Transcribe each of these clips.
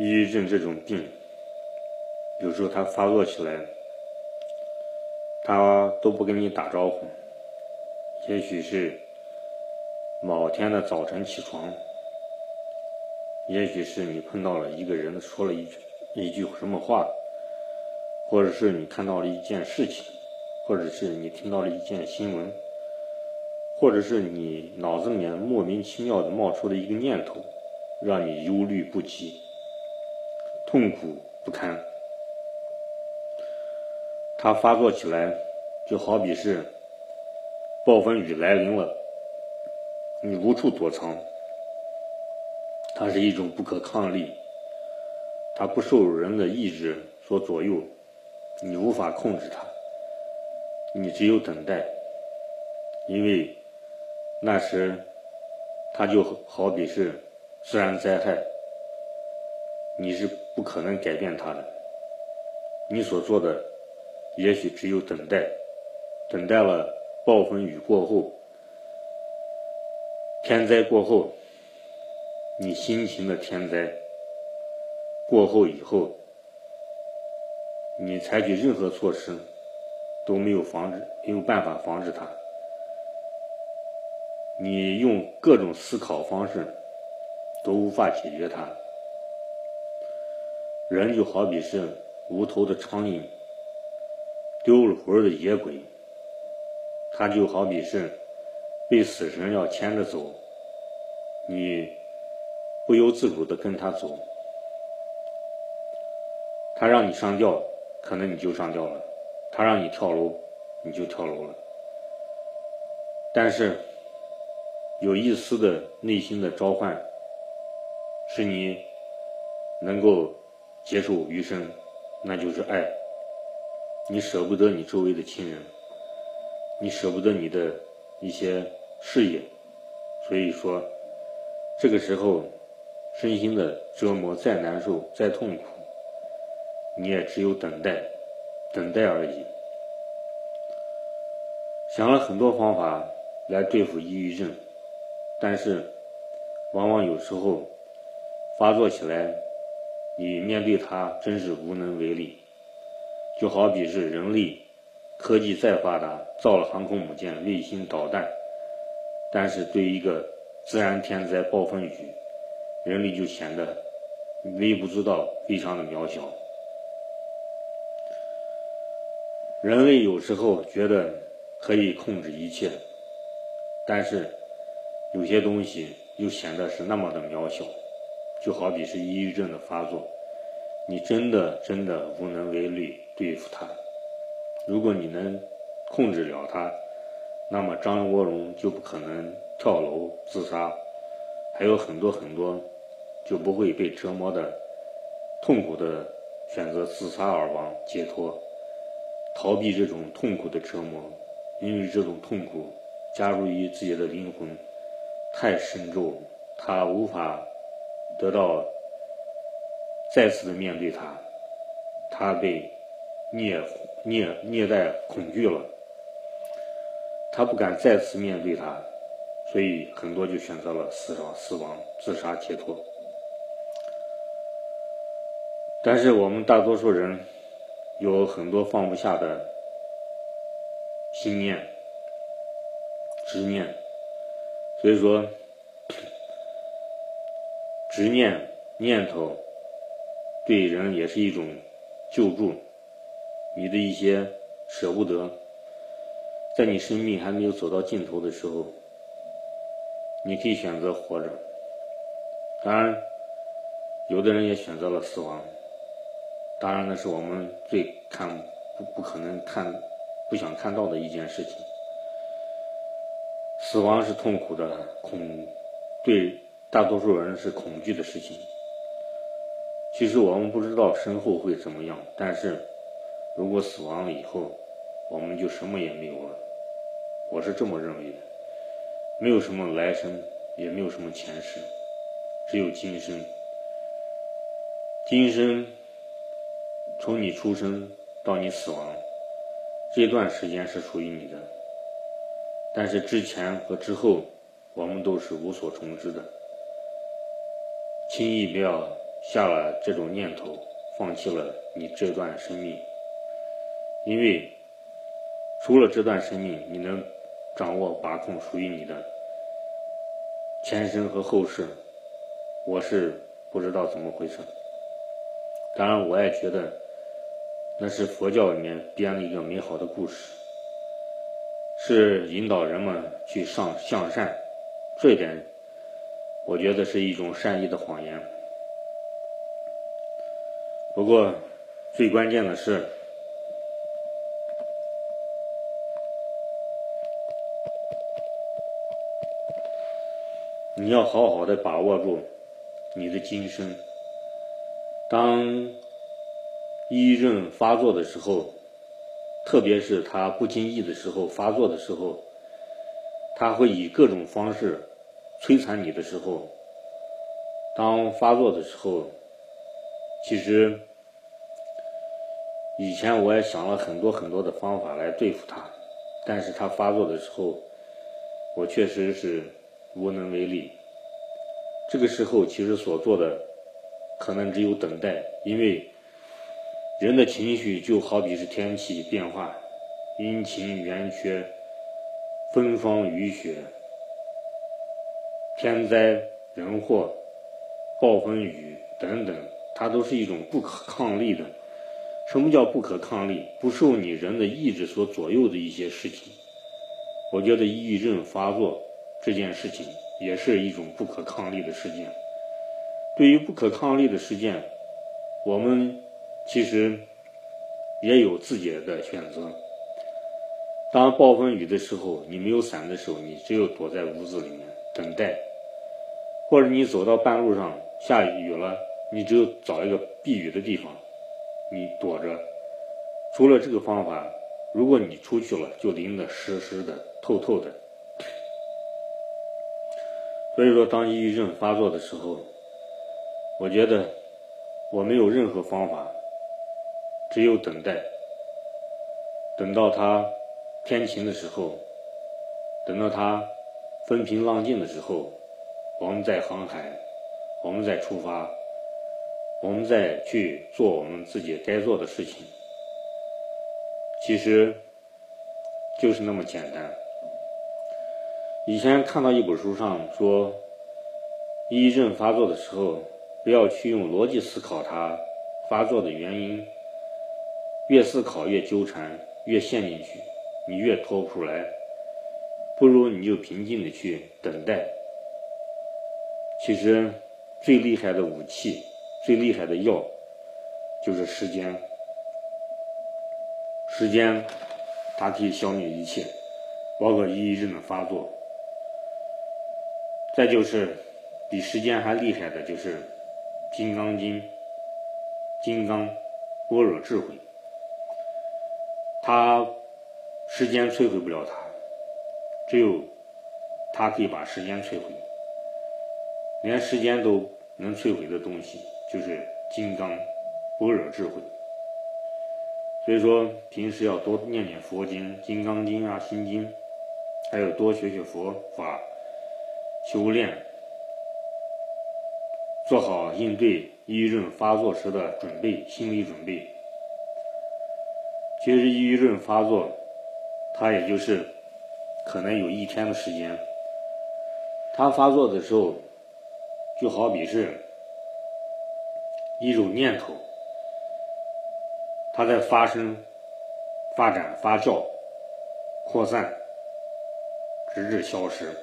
抑郁症这种病，有时候他发作起来，他都不跟你打招呼。也许是某天的早晨起床，也许是你碰到了一个人说了一句一句什么话，或者是你看到了一件事情，或者是你听到了一件新闻，或者是你脑子里面莫名其妙的冒出了一个念头，让你忧虑不及。痛苦不堪，它发作起来就好比是暴风雨来临了，你无处躲藏。它是一种不可抗力，它不受人的意志所左右，你无法控制它，你只有等待，因为那时它就好比是自然灾害。你是不可能改变它的，你所做的也许只有等待，等待了暴风雨过后，天灾过后，你辛勤的天灾过后以后，你采取任何措施都没有防止，没有办法防止它，你用各种思考方式都无法解决它。人就好比是无头的苍蝇，丢了魂的野鬼，他就好比是被死神要牵着走，你不由自主的跟他走，他让你上吊，可能你就上吊了；他让你跳楼，你就跳楼了。但是有一丝的内心的召唤，是你能够。接受余生，那就是爱。你舍不得你周围的亲人，你舍不得你的一些事业，所以说，这个时候，身心的折磨再难受再痛苦，你也只有等待，等待而已。想了很多方法来对付抑郁症，但是，往往有时候发作起来。你面对它真是无能为力，就好比是人类科技再发达，造了航空母舰、卫星导弹，但是对一个自然天灾暴风雨，人类就显得微不足道，非常的渺小。人类有时候觉得可以控制一切，但是有些东西又显得是那么的渺小。就好比是抑郁症的发作，你真的真的无能为力对付它。如果你能控制了它，那么张国荣就不可能跳楼自杀，还有很多很多就不会被折磨的痛苦的选择自杀而亡，解脱，逃避这种痛苦的折磨，因为这种痛苦加入于自己的灵魂太深重，他无法。得到再次的面对他，他被虐虐虐待恐惧了，他不敢再次面对他，所以很多就选择了死亡死亡自杀解脱。但是我们大多数人有很多放不下的心念执念，所以说。执念念头对人也是一种救助。你的一些舍不得，在你生命还没有走到尽头的时候，你可以选择活着。当然，有的人也选择了死亡。当然，那是我们最看不不可能看、不想看到的一件事情。死亡是痛苦的，恐对。大多数人是恐惧的事情。其实我们不知道身后会怎么样，但是如果死亡了以后，我们就什么也没有了。我是这么认为的，没有什么来生，也没有什么前世，只有今生。今生从你出生到你死亡这段时间是属于你的，但是之前和之后，我们都是无所从知的。轻易不要下了这种念头，放弃了你这段生命，因为除了这段生命，你能掌握把控属于你的前生和后世，我是不知道怎么回事。当然，我也觉得那是佛教里面编了一个美好的故事，是引导人们去上向善，这点我觉得是一种善意的谎言。不过，最关键的是，你要好好的把握住你的今生。当抑郁症发作的时候，特别是他不经意的时候发作的时候，他会以各种方式摧残你的时候，当发作的时候。其实，以前我也想了很多很多的方法来对付他，但是他发作的时候，我确实是无能为力。这个时候，其实所做的可能只有等待，因为人的情绪就好比是天气变化，阴晴圆缺，风霜雨雪，天灾人祸，暴风雨等等。它都是一种不可抗力的。什么叫不可抗力？不受你人的意志所左右的一些事情。我觉得抑郁症发作这件事情也是一种不可抗力的事件。对于不可抗力的事件，我们其实也有自己的选择。当暴风雨的时候，你没有伞的时候，你只有躲在屋子里面等待；或者你走到半路上下雨了。你只有找一个避雨的地方，你躲着。除了这个方法，如果你出去了，就淋得湿湿的、透透的。所以说，当抑郁症发作的时候，我觉得我没有任何方法，只有等待。等到它天晴的时候，等到它风平浪静的时候，我们在航海，我们在出发。我们在去做我们自己该做的事情，其实就是那么简单。以前看到一本书上说，抑郁症发作的时候，不要去用逻辑思考它发作的原因，越思考越纠缠，越陷进去，你越脱不出来。不如你就平静的去等待。其实最厉害的武器。最厉害的药就是时间，时间它可以消灭一切，包括抑郁症的发作。再就是比时间还厉害的就是《金刚经》，金刚般若智慧，它时间摧毁不了它，只有它可以把时间摧毁，连时间都能摧毁的东西。就是金刚般若智慧，所以说平时要多念念佛经，《金刚经》啊，《心经》，还有多学学佛法，修炼，做好应对抑郁症发作时的准备，心理准备。其实抑郁症发作，它也就是可能有一天的时间，它发作的时候，就好比是。一种念头，它在发生、发展、发酵、扩散，直至消失。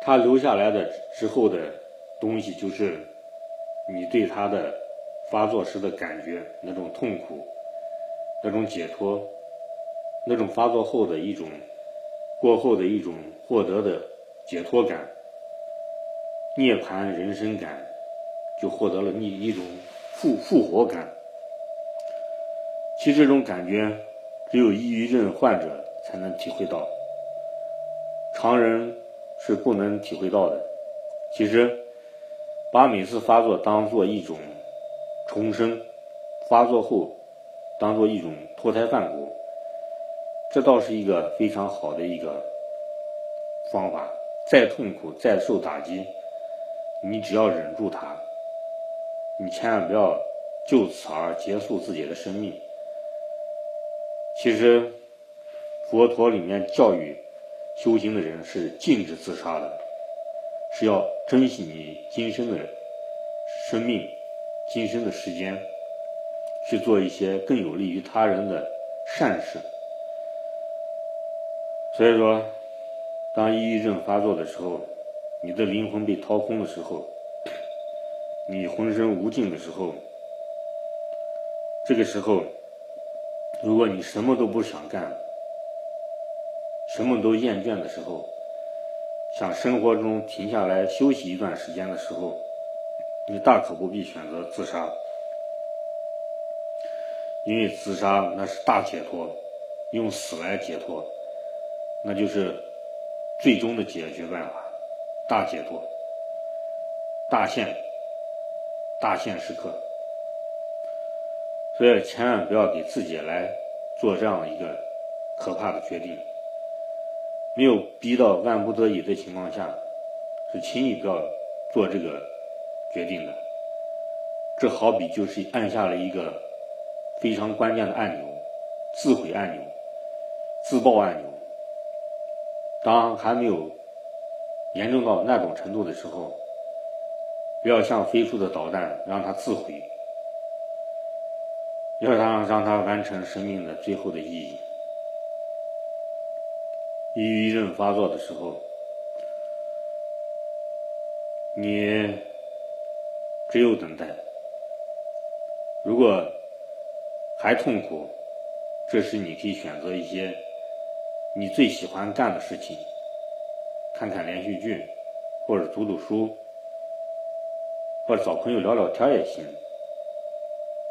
它留下来的之后的东西，就是你对它的发作时的感觉，那种痛苦，那种解脱，那种发作后的一种过后的一种获得的解脱感，涅槃人生感。就获得了一一种复复活感。其实这种感觉只有抑郁症患者才能体会到，常人是不能体会到的。其实，把每次发作当做一种重生，发作后当做一种脱胎换骨，这倒是一个非常好的一个方法。再痛苦，再受打击，你只要忍住它。你千万不要就此而结束自己的生命。其实，佛陀里面教育修行的人是禁止自杀的，是要珍惜你今生的生命、今生的时间，去做一些更有利于他人的善事。所以说，当抑郁症发作的时候，你的灵魂被掏空的时候，你浑身无劲的时候，这个时候。如果你什么都不想干，什么都厌倦的时候，想生活中停下来休息一段时间的时候，你大可不必选择自杀，因为自杀那是大解脱，用死来解脱，那就是最终的解决办法，大解脱，大限，大限时刻。所以千万不要给自己来做这样一个可怕的决定。没有逼到万不得已的情况下，是轻易不要做这个决定的。这好比就是按下了一个非常关键的按钮——自毁按钮、自爆按钮。当还没有严重到那种程度的时候，不要像飞出的导弹，让它自毁。要让让它完成生命的最后的意义。抑郁症发作的时候，你只有等待。如果还痛苦，这时你可以选择一些你最喜欢干的事情，看看连续剧，或者读读书，或者找朋友聊聊天也行。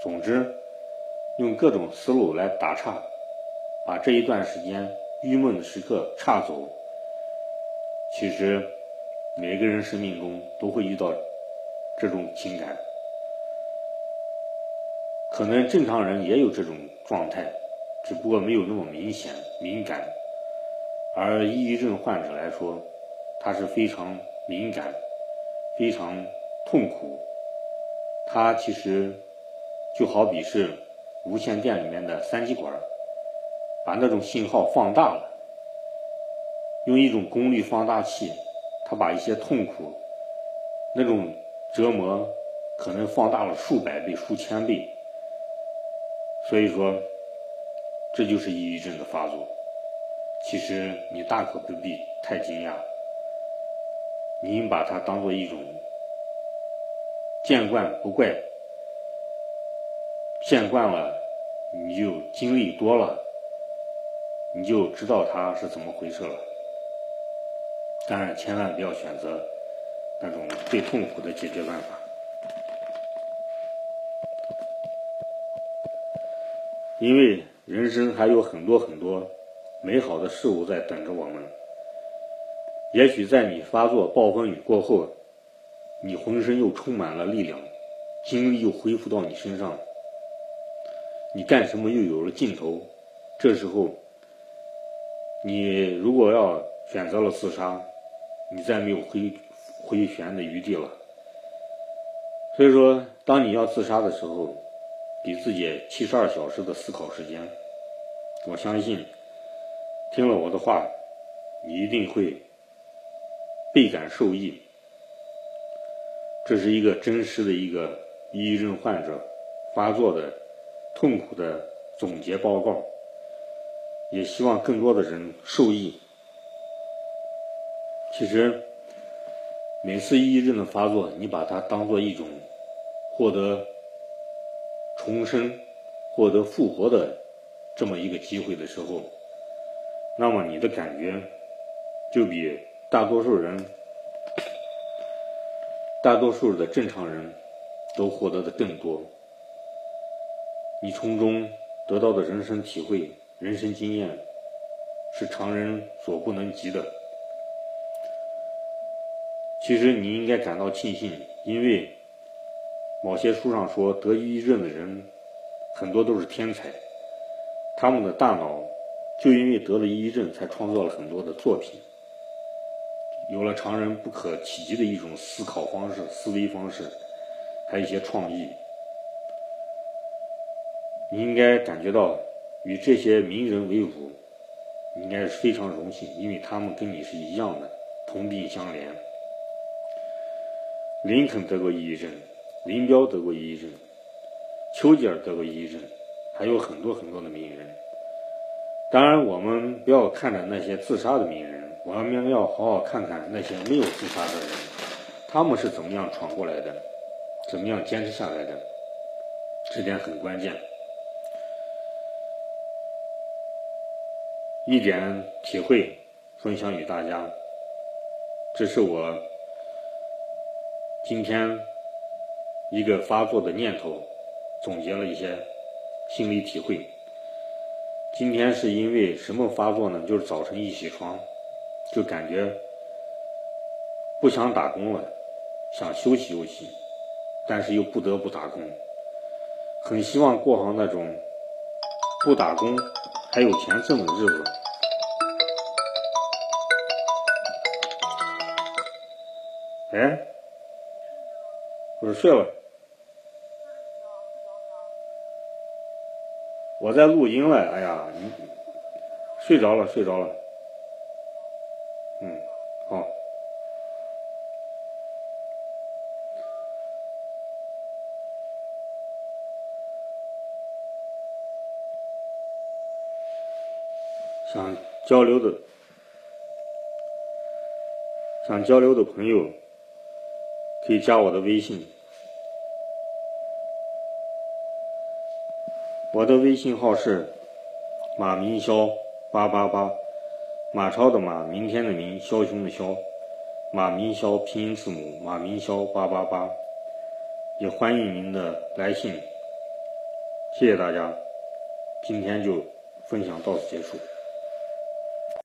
总之。用各种思路来打岔，把这一段时间郁闷的时刻岔走。其实，每个人生命中都会遇到这种情感，可能正常人也有这种状态，只不过没有那么明显敏感。而抑郁症患者来说，他是非常敏感、非常痛苦。他其实就好比是。无线电里面的三极管，把那种信号放大了，用一种功率放大器，它把一些痛苦、那种折磨，可能放大了数百倍、数千倍。所以说，这就是抑郁症的发作。其实你大可不必太惊讶，你应把它当做一种见惯不怪。见惯了，你就经历多了，你就知道它是怎么回事了。当然，千万不要选择那种最痛苦的解决办法，因为人生还有很多很多美好的事物在等着我们。也许在你发作暴风雨过后，你浑身又充满了力量，精力又恢复到你身上。你干什么又有了劲头？这时候，你如果要选择了自杀，你再没有回回旋的余地了。所以说，当你要自杀的时候，给自己七十二小时的思考时间。我相信，听了我的话，你一定会倍感受益。这是一个真实的一个抑郁症患者发作的。痛苦的总结报告，也希望更多的人受益。其实，每次抑郁症的发作，你把它当做一种获得重生、获得复活的这么一个机会的时候，那么你的感觉就比大多数人、大多数的正常人都获得的更多。你从中得到的人生体会、人生经验，是常人所不能及的。其实你应该感到庆幸，因为某些书上说，得抑郁症的人很多都是天才，他们的大脑就因为得了抑郁症，才创造了很多的作品，有了常人不可企及的一种思考方式、思维方式，还有一些创意。你应该感觉到与这些名人为伍，应该是非常荣幸，因为他们跟你是一样的，同病相怜。林肯得过抑郁症，林彪得过抑郁症，丘吉尔得过抑郁症，还有很多很多的名人。当然，我们不要看着那些自杀的名人，我们要好好看看那些没有自杀的人，他们是怎么样闯过来的，怎么样坚持下来的，这点很关键。一点体会分享与大家，这是我今天一个发作的念头，总结了一些心理体会。今天是因为什么发作呢？就是早晨一起床，就感觉不想打工了，想休息休息，但是又不得不打工，很希望过上那种不打工。还有钱挣的日子，哎，我说睡了，我在录音了。哎呀，你睡着了，睡着了。嗯，好。想交流的，想交流的朋友，可以加我的微信。我的微信号是马明霄八八八，马超的马，明天的明，枭雄的枭，马明霄拼音字母马明霄八八八，也欢迎您的来信。谢谢大家，今天就分享到此结束。